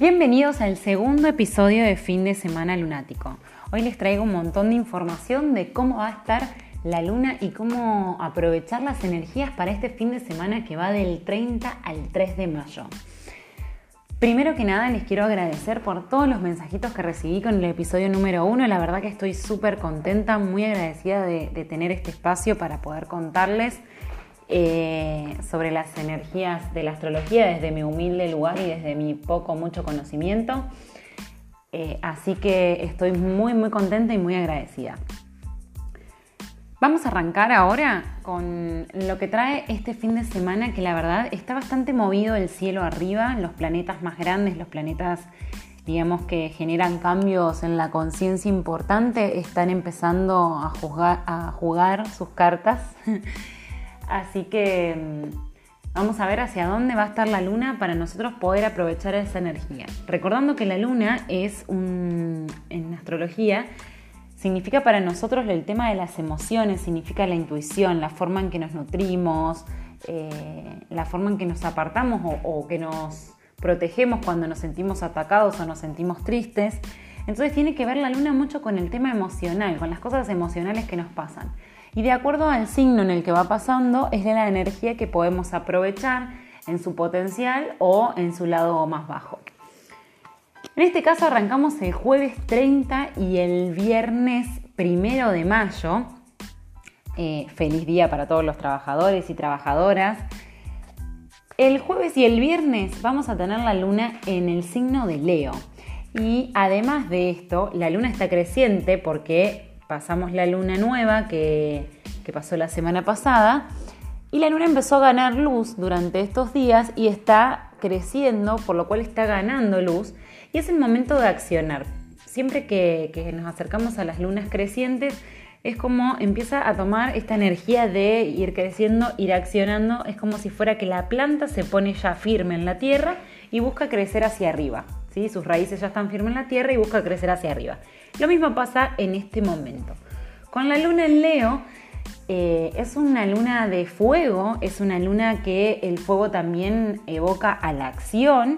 Bienvenidos al segundo episodio de Fin de Semana Lunático. Hoy les traigo un montón de información de cómo va a estar la luna y cómo aprovechar las energías para este fin de semana que va del 30 al 3 de mayo. Primero que nada les quiero agradecer por todos los mensajitos que recibí con el episodio número uno. La verdad que estoy súper contenta, muy agradecida de, tener este espacio para poder contarles eh, sobre las energías de la astrología desde mi humilde lugar y desde mi poco, mucho conocimiento. Eh, así que estoy muy, muy contenta y muy agradecida. Vamos a arrancar ahora con lo que trae este fin de semana, que la verdad está bastante movido el cielo arriba, los planetas más grandes, los planetas, digamos, que generan cambios en la conciencia importante, están empezando a, a jugar sus cartas. Así que mm, vamos a ver hacia dónde va a estar la luna para nosotros poder aprovechar esa energía. Recordando que la luna es un, en astrología, significa para nosotros el tema de las emociones, significa la intuición, la forma en que nos nutrimos, eh, la forma en que nos apartamos o, o que nos protegemos cuando nos sentimos atacados o nos sentimos tristes. Entonces tiene que ver la luna mucho con el tema emocional, con las cosas emocionales que nos pasan y de acuerdo al signo en el que va pasando es de la energía que podemos aprovechar en su potencial o en su lado más bajo. En este caso arrancamos el jueves 30 y el viernes 1 de mayo. Eh, feliz día para todos los trabajadores y trabajadoras. El jueves y el viernes vamos a tener la luna en el signo de Leo. Y además de esto, la luna está creciente porque pasamos la luna nueva que, pasó la semana pasada y la luna empezó a ganar luz durante estos días y está creciendo, por lo cual está ganando luz y es el momento de accionar. Siempre que, que, nos acercamos a las lunas crecientes, es como empieza a tomar esta energía de ir creciendo, ir accionando, es como si fuera que la planta se pone ya firme en la tierra y busca crecer hacia arriba. ¿Sí? Sus raíces ya están firmes en la tierra y busca crecer hacia arriba. Lo mismo pasa en este momento. Con la luna en Leo, eh, es una luna de fuego, es una luna que el fuego también evoca a la acción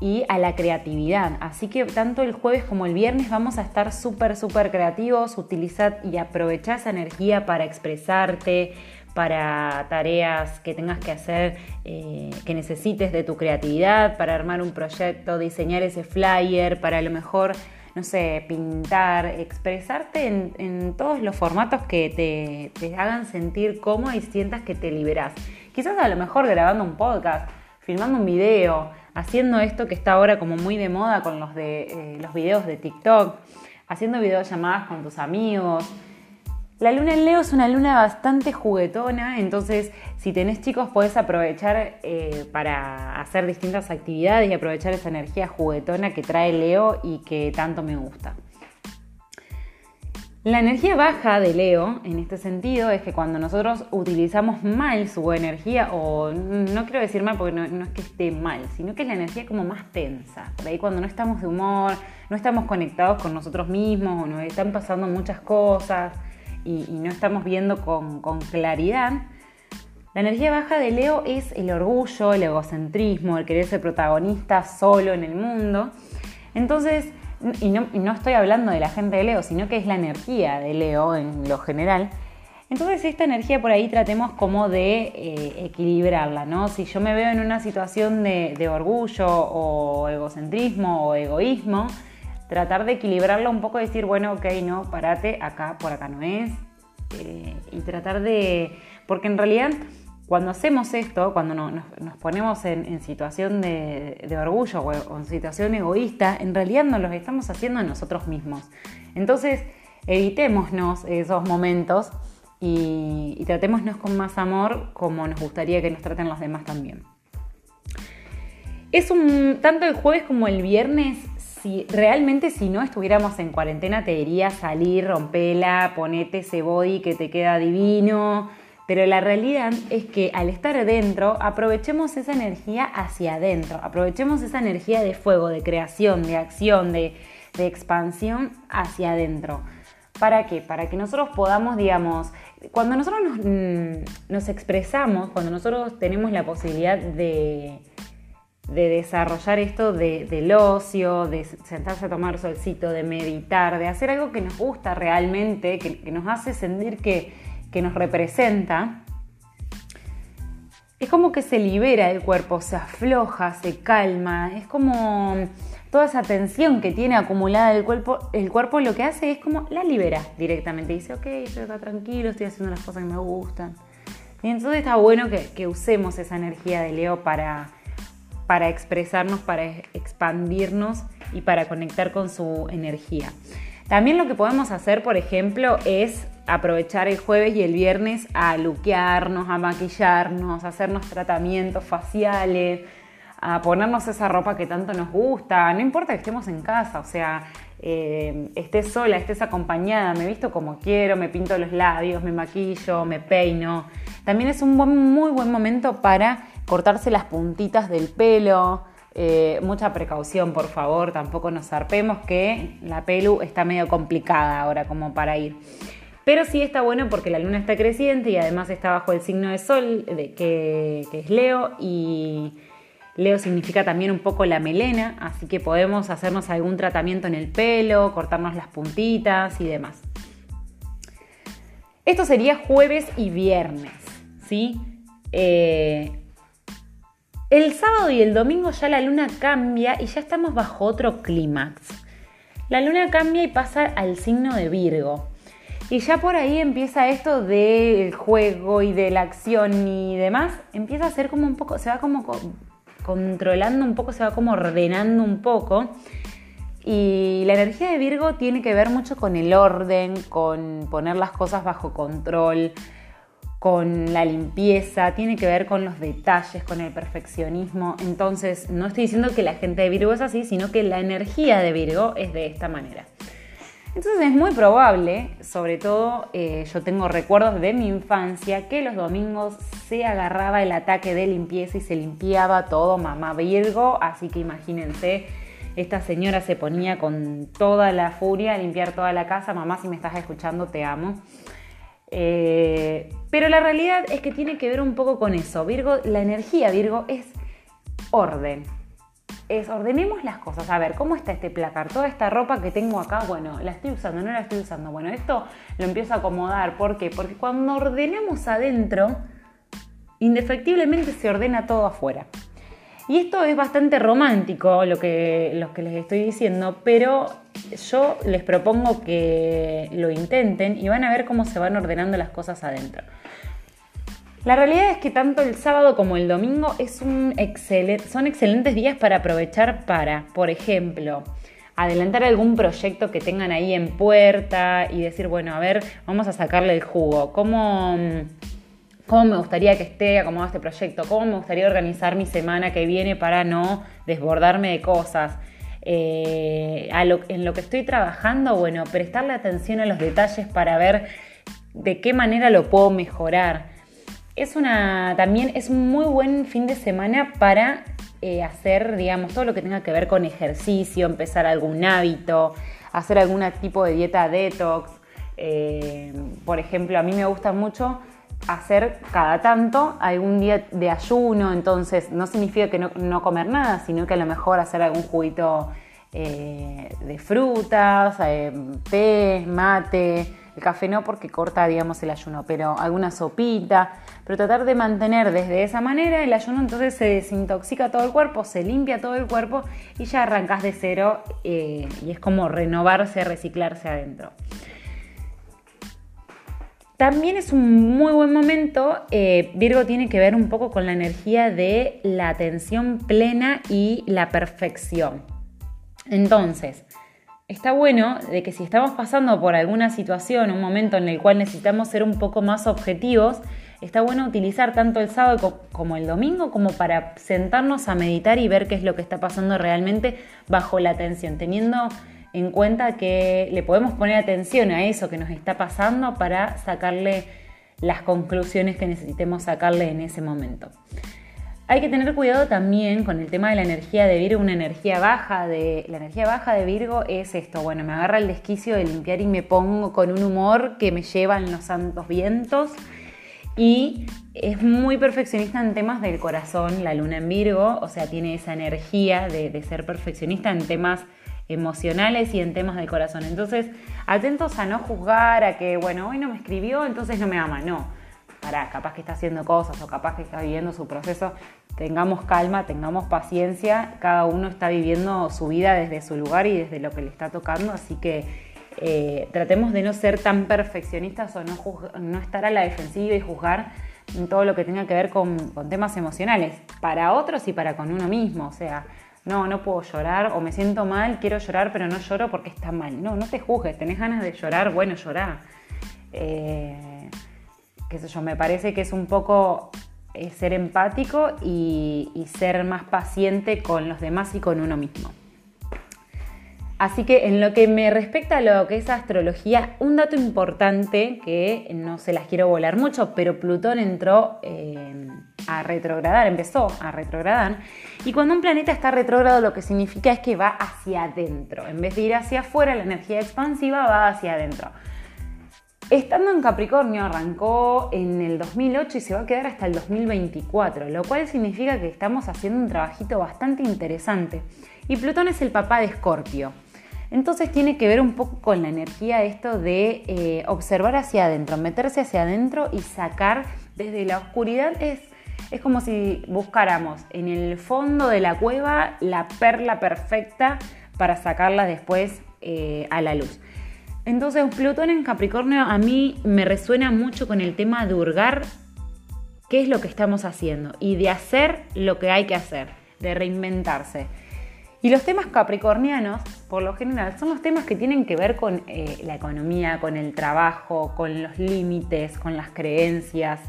y a la creatividad. Así que tanto el jueves como el viernes vamos a estar súper, súper creativos, utilizar y aprovechar esa energía para expresarte, para tareas que tengas que hacer, eh, que necesites de tu creatividad, para armar un proyecto, diseñar ese flyer, para a lo mejor no sé, pintar, expresarte en, todos los formatos que te, hagan sentir cómodo y sientas que te liberas. Quizás a lo mejor grabando un podcast, filmando un video, haciendo esto que está ahora como muy de moda con los, de, eh, los videos de TikTok, haciendo videollamadas con tus amigos, la luna en Leo es una luna bastante juguetona, entonces si tenés chicos podés aprovechar eh, para hacer distintas actividades y aprovechar esa energía juguetona que trae Leo y que tanto me gusta. La energía baja de Leo, en este sentido, es que cuando nosotros utilizamos mal su energía, o no quiero decir mal porque no, es que esté mal, sino que es la energía como más tensa. Por ahí cuando no estamos de humor, no estamos conectados con nosotros mismos, o nos están pasando muchas cosas, y, no estamos viendo con, claridad, la energía baja de Leo es el orgullo, el egocentrismo, el querer ser protagonista solo en el mundo. Entonces, y no, estoy hablando de la gente de Leo, sino que es la energía de Leo en lo general. Entonces esta energía por ahí tratemos como de eh, equilibrarla, ¿no? Si yo me veo en una situación de, orgullo o egocentrismo o egoísmo, tratar de equilibrarlo un poco decir, bueno, ok, no, parate, acá, por acá no es. Eh, y tratar de, porque en realidad cuando hacemos esto, cuando nos, ponemos en, situación de, orgullo o, en situación egoísta, en realidad nos lo estamos haciendo a nosotros mismos. Entonces, evitémonos esos momentos y, y tratémonos con más amor como nos gustaría que nos traten los demás también. Es un, tanto el jueves como el viernes si realmente si no estuviéramos en cuarentena te diría salir, rompela, ponete ese body que te queda divino. Pero la realidad es que al estar adentro, aprovechemos esa energía hacia adentro, aprovechemos esa energía de fuego, de creación, de acción, de, expansión hacia adentro. ¿Para qué? Para que nosotros podamos, digamos, cuando nosotros nos, mm, nos expresamos, cuando nosotros tenemos la posibilidad de, de desarrollar esto del ocio, de sentarse a tomar solcito, de meditar, de hacer algo que nos gusta realmente, que, nos hace sentir que, que nos representa, es como que se libera el cuerpo, se afloja, se calma, es como toda esa tensión que tiene acumulada el cuerpo, el cuerpo lo que hace es como la libera directamente. Dice, ok, estoy acá tranquilo, estoy haciendo las cosas que me gustan. Y entonces está bueno que, usemos esa energía de Leo para, para expresarnos, para expandirnos y para conectar con su energía. También lo que podemos hacer, por ejemplo, es aprovechar el jueves y el viernes a luquearnos, a maquillarnos, a hacernos tratamientos faciales, a ponernos esa ropa que tanto nos gusta, no importa que estemos en casa, o sea, eh, estés sola, estés acompañada, me visto como quiero, me pinto los labios, me maquillo, me peino. También es un muy buen momento para cortarse las puntitas del pelo. Eh, mucha precaución, por favor, tampoco nos zarpemos que la pelu está medio complicada ahora como para ir. Pero sí está bueno porque la luna está creciente y además está bajo el signo de sol, de, que es Leo, y Leo significa también un poco la melena, así que podemos hacernos algún tratamiento en el pelo, cortarnos las puntitas y demás. Esto sería jueves y viernes, ¿sí? Eh, el sábado y el domingo ya la luna cambia y ya estamos bajo otro clímax. La luna cambia y pasa al signo de Virgo. Y ya por ahí empieza esto del juego y de la acción y demás. Empieza a ser como un poco, se va como controlando un poco, se va como ordenando un poco. Y la energía de Virgo tiene que ver mucho con el orden, con poner las cosas bajo control, con la limpieza, tiene que ver con los detalles, con el perfeccionismo. Entonces, no estoy diciendo que la gente de Virgo es así, sino que la energía de Virgo es de esta manera. Entonces es muy probable, sobre todo eh, yo tengo recuerdos de mi infancia, que los domingos se agarraba el ataque de limpieza y se limpiaba todo mamá Virgo, así que imagínense, esta señora se ponía con toda la furia a limpiar toda la casa, mamá si me estás escuchando te amo. Eh, pero la realidad es que tiene que ver un poco con eso. Virgo, la energía Virgo es orden, es ordenemos las cosas. A ver, ¿cómo está este placar? Toda esta ropa que tengo acá, bueno, ¿la estoy usando? ¿No la estoy usando? Bueno, esto lo empiezo a acomodar. ¿Por qué? Porque cuando ordenamos adentro, indefectiblemente se ordena todo afuera. Y esto es bastante romántico lo que, lo que les estoy diciendo, pero yo les propongo que lo intenten y van a ver cómo se van ordenando las cosas adentro. La realidad es que tanto el sábado como el domingo es un son excelentes días para aprovechar para, por ejemplo, adelantar algún proyecto que tengan ahí en puerta y decir, bueno, a ver, vamos a sacarle el jugo. ¿Cómo, cómo me gustaría que esté acomodado este proyecto? ¿Cómo me gustaría organizar mi semana que viene para no desbordarme de cosas? Eh, en lo que estoy trabajando, bueno, prestarle atención a los detalles para ver de qué manera lo puedo mejorar es una, también es un muy buen fin de semana para eh, hacer, digamos, todo lo que tenga que ver con ejercicio, empezar algún hábito, hacer algún tipo de dieta detox. Eh, por ejemplo, a mí me gusta mucho hacer cada tanto algún día de ayuno, entonces no significa que no, comer nada, sino que a lo mejor hacer algún juguito eh, de frutas, té, mate, el café no porque corta, digamos, el ayuno, pero alguna sopita, pero tratar de mantener desde esa manera el ayuno entonces se desintoxica todo el cuerpo, se limpia todo el cuerpo y ya arrancas de cero eh, y es como renovarse, reciclarse adentro. También es un muy buen momento, eh, Virgo tiene que ver un poco con la energía de la atención plena y la perfección. Entonces, está bueno de que si estamos pasando por alguna situación, un momento en el cual necesitamos ser un poco más objetivos, está bueno utilizar tanto el sábado como el domingo como para sentarnos a meditar y ver qué es lo que está pasando realmente bajo la atención, teniendo en cuenta que le podemos poner atención a eso que nos está pasando para sacarle las conclusiones que necesitemos sacarle en ese momento. Hay que tener cuidado también con el tema de la energía de Virgo, una energía baja de la energía baja de Virgo es esto, bueno, me agarra el desquicio de limpiar y me pongo con un humor que me lleva en los santos vientos Y es muy perfeccionista en temas del corazón, la luna en Virgo, o sea, tiene esa energía de, de ser perfeccionista en temas emocionales y en temas del corazón. Entonces, atentos a no juzgar, a que, bueno, hoy no me escribió, entonces no me ama. No, para, capaz que está haciendo cosas o capaz que está viviendo su proceso. Tengamos calma, tengamos paciencia. Cada uno está viviendo su vida desde su lugar y desde lo que le está tocando. Así que eh, tratemos de no ser tan perfeccionistas o no, estar a la defensiva y juzgar todo lo que tenga que ver con, con temas emocionales. Para otros y para con uno mismo. O sea, no, no puedo llorar o me siento mal, quiero llorar, pero no lloro porque está mal. No, no te juzgues, tenés ganas de llorar, bueno, llorar. Eh, qué sé yo, me parece que es un poco eh, ser empático y ser más paciente con los demás y con uno mismo. Así que en lo que me respecta a lo que es astrología, un dato importante que no se las quiero volar mucho, pero Plutón entró eh, a retrogradar, empezó a retrogradar. Y cuando un planeta está retrógrado lo que significa es que va hacia adentro. En vez de ir hacia afuera, la energía expansiva va hacia adentro. Estando en Capricornio arrancó en el 2008 y se va a quedar hasta el 2024, lo cual significa que estamos haciendo un trabajito bastante interesante. Y Plutón es el papá de Escorpio. Entonces tiene que ver un poco con la energía esto de eh, observar hacia adentro, meterse hacia adentro y sacar desde la oscuridad. Es, es como si buscáramos en el fondo de la cueva la perla perfecta para sacarla después eh, a la luz. Entonces Plutón en Capricornio a mí me resuena mucho con el tema de hurgar qué es lo que estamos haciendo y de hacer lo que hay que hacer, de reinventarse. Y los temas capricornianos, por lo general, son los temas que tienen que ver con eh, la economía, con el trabajo, con los límites, con las creencias,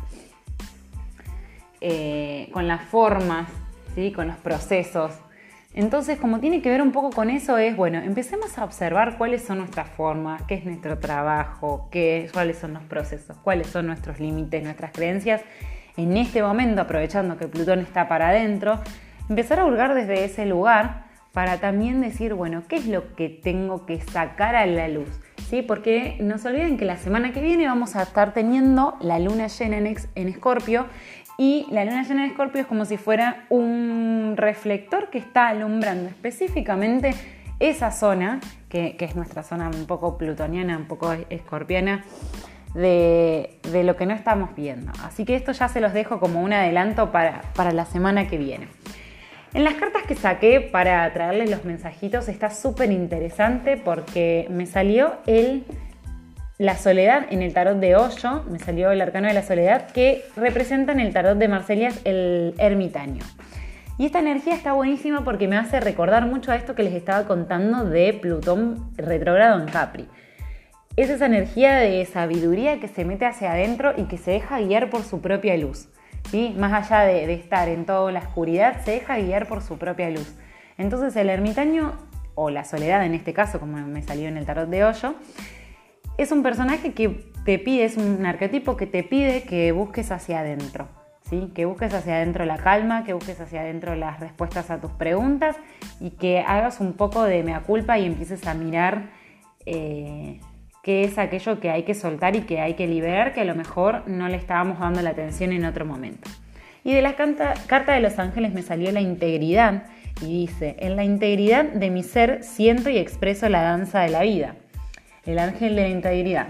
eh, con las formas, ¿sí? con los procesos. Entonces, como tiene que ver un poco con eso, es, bueno, empecemos a observar cuáles son nuestras formas, qué es nuestro trabajo, qué, cuáles son los procesos, cuáles son nuestros límites, nuestras creencias. En este momento, aprovechando que Plutón está para adentro, empezar a hurgar desde ese lugar para también decir, bueno, ¿qué es lo que tengo que sacar a la luz? ¿Sí? Porque no se olviden que la semana que viene vamos a estar teniendo la luna llena en Escorpio y la luna llena en Escorpio es como si fuera un reflector que está alumbrando específicamente esa zona, que, es nuestra zona un poco plutoniana, un poco escorpiana, de, lo que no estamos viendo. Así que esto ya se los dejo como un adelanto para, para la semana que viene. En las cartas que saqué para traerles los mensajitos está súper interesante porque me salió el la soledad en el tarot de Hoyo, me salió el arcano de la soledad que representa en el tarot de Marselias el ermitaño. Y esta energía está buenísima porque me hace recordar mucho a esto que les estaba contando de Plutón retrógrado en Capri. Es esa energía de sabiduría que se mete hacia adentro y que se deja guiar por su propia luz. Más allá de, estar en toda la oscuridad, se deja guiar por su propia luz. Entonces el ermitaño, o la soledad en este caso, como me salió en el tarot de hoyo, es un personaje que te pide, es un arquetipo que te pide que busques hacia adentro. ¿Sí? Que busques hacia adentro la calma, que busques hacia adentro las respuestas a tus preguntas y que hagas un poco de mea culpa y empieces a mirar eh, qué es aquello que hay que soltar y que hay que liberar, que a lo mejor no le estábamos dando la atención en otro momento. Y de la carta de los ángeles me salió la integridad y dice, en la integridad de mi ser siento y expreso la danza de la vida. El ángel de la integridad.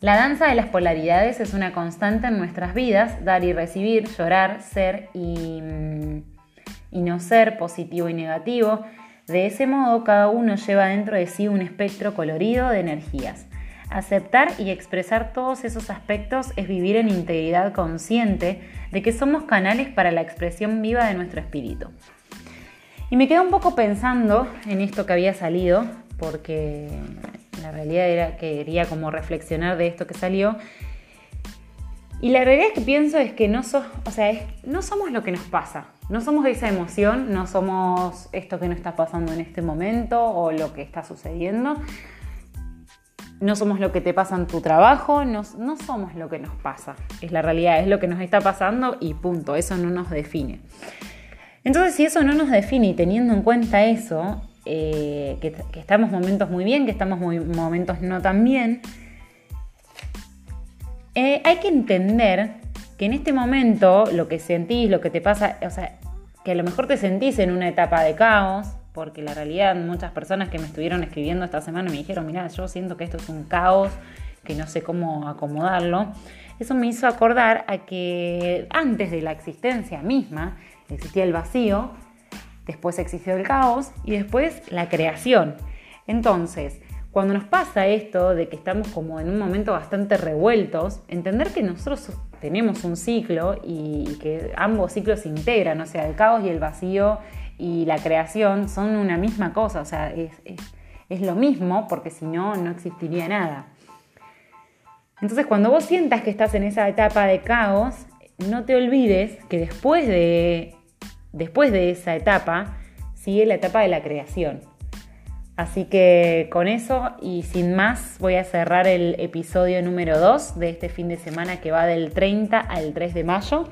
La danza de las polaridades es una constante en nuestras vidas, dar y recibir, llorar, ser y, mm, y no ser, positivo y negativo, de ese modo, cada uno lleva dentro de sí un espectro colorido de energías. Aceptar y expresar todos esos aspectos es vivir en integridad consciente de que somos canales para la expresión viva de nuestro espíritu. Y me quedo un poco pensando en esto que había salido, porque la realidad era que quería como reflexionar de esto que salió. Y la realidad que pienso es que no somos lo que nos pasa. No somos esa emoción, no somos esto que nos está pasando en este momento o lo que está sucediendo. No somos lo que te pasa en tu trabajo, no, no somos lo que nos pasa. Es la realidad, es lo que nos está pasando y punto, eso no nos define. Entonces, si eso no nos define y teniendo en cuenta eso, eh, que, estamos momentos muy bien, que estamos momentos no tan bien, Eh, hay que entender que en este momento lo que sentís, lo que te pasa, o sea, que a lo mejor te sentís en una etapa de caos, porque la realidad muchas personas que me estuvieron escribiendo esta semana me dijeron, mira, yo siento que esto es un caos, que no sé cómo acomodarlo. Eso me hizo acordar a que antes de la existencia misma existía el vacío, después existió el caos y después la creación. Entonces, cuando nos pasa esto de que estamos como en un momento bastante revueltos, entender que nosotros tenemos un ciclo y que ambos ciclos se integran, o sea, el caos y el vacío y la creación son una misma cosa, o sea, es, es lo mismo porque si no, no existiría nada. Entonces, cuando vos sientas que estás en esa etapa de caos, no te olvides que después de, después de esa etapa sigue la etapa de la creación. Así que con eso y sin más voy a cerrar el episodio número 2 de este fin de semana que va del 30 al 3 de mayo.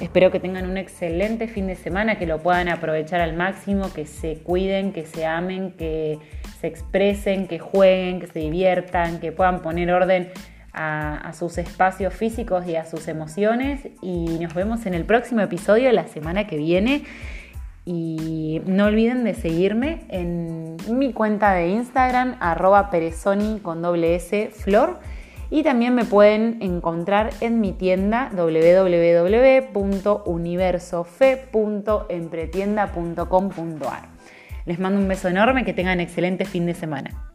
Espero que tengan un excelente fin de semana, que lo puedan aprovechar al máximo, que se cuiden, que se amen, que se expresen, que jueguen, que se diviertan, que puedan poner orden a, a sus espacios físicos y a sus emociones. Y nos vemos en el próximo episodio de la semana que viene. Y no olviden de seguirme en mi cuenta de Instagram, arroba perezoni con doble S flor. Y también me pueden encontrar en mi tienda www.universofe.empretienda.com.ar. Les mando un beso enorme, que tengan excelente fin de semana.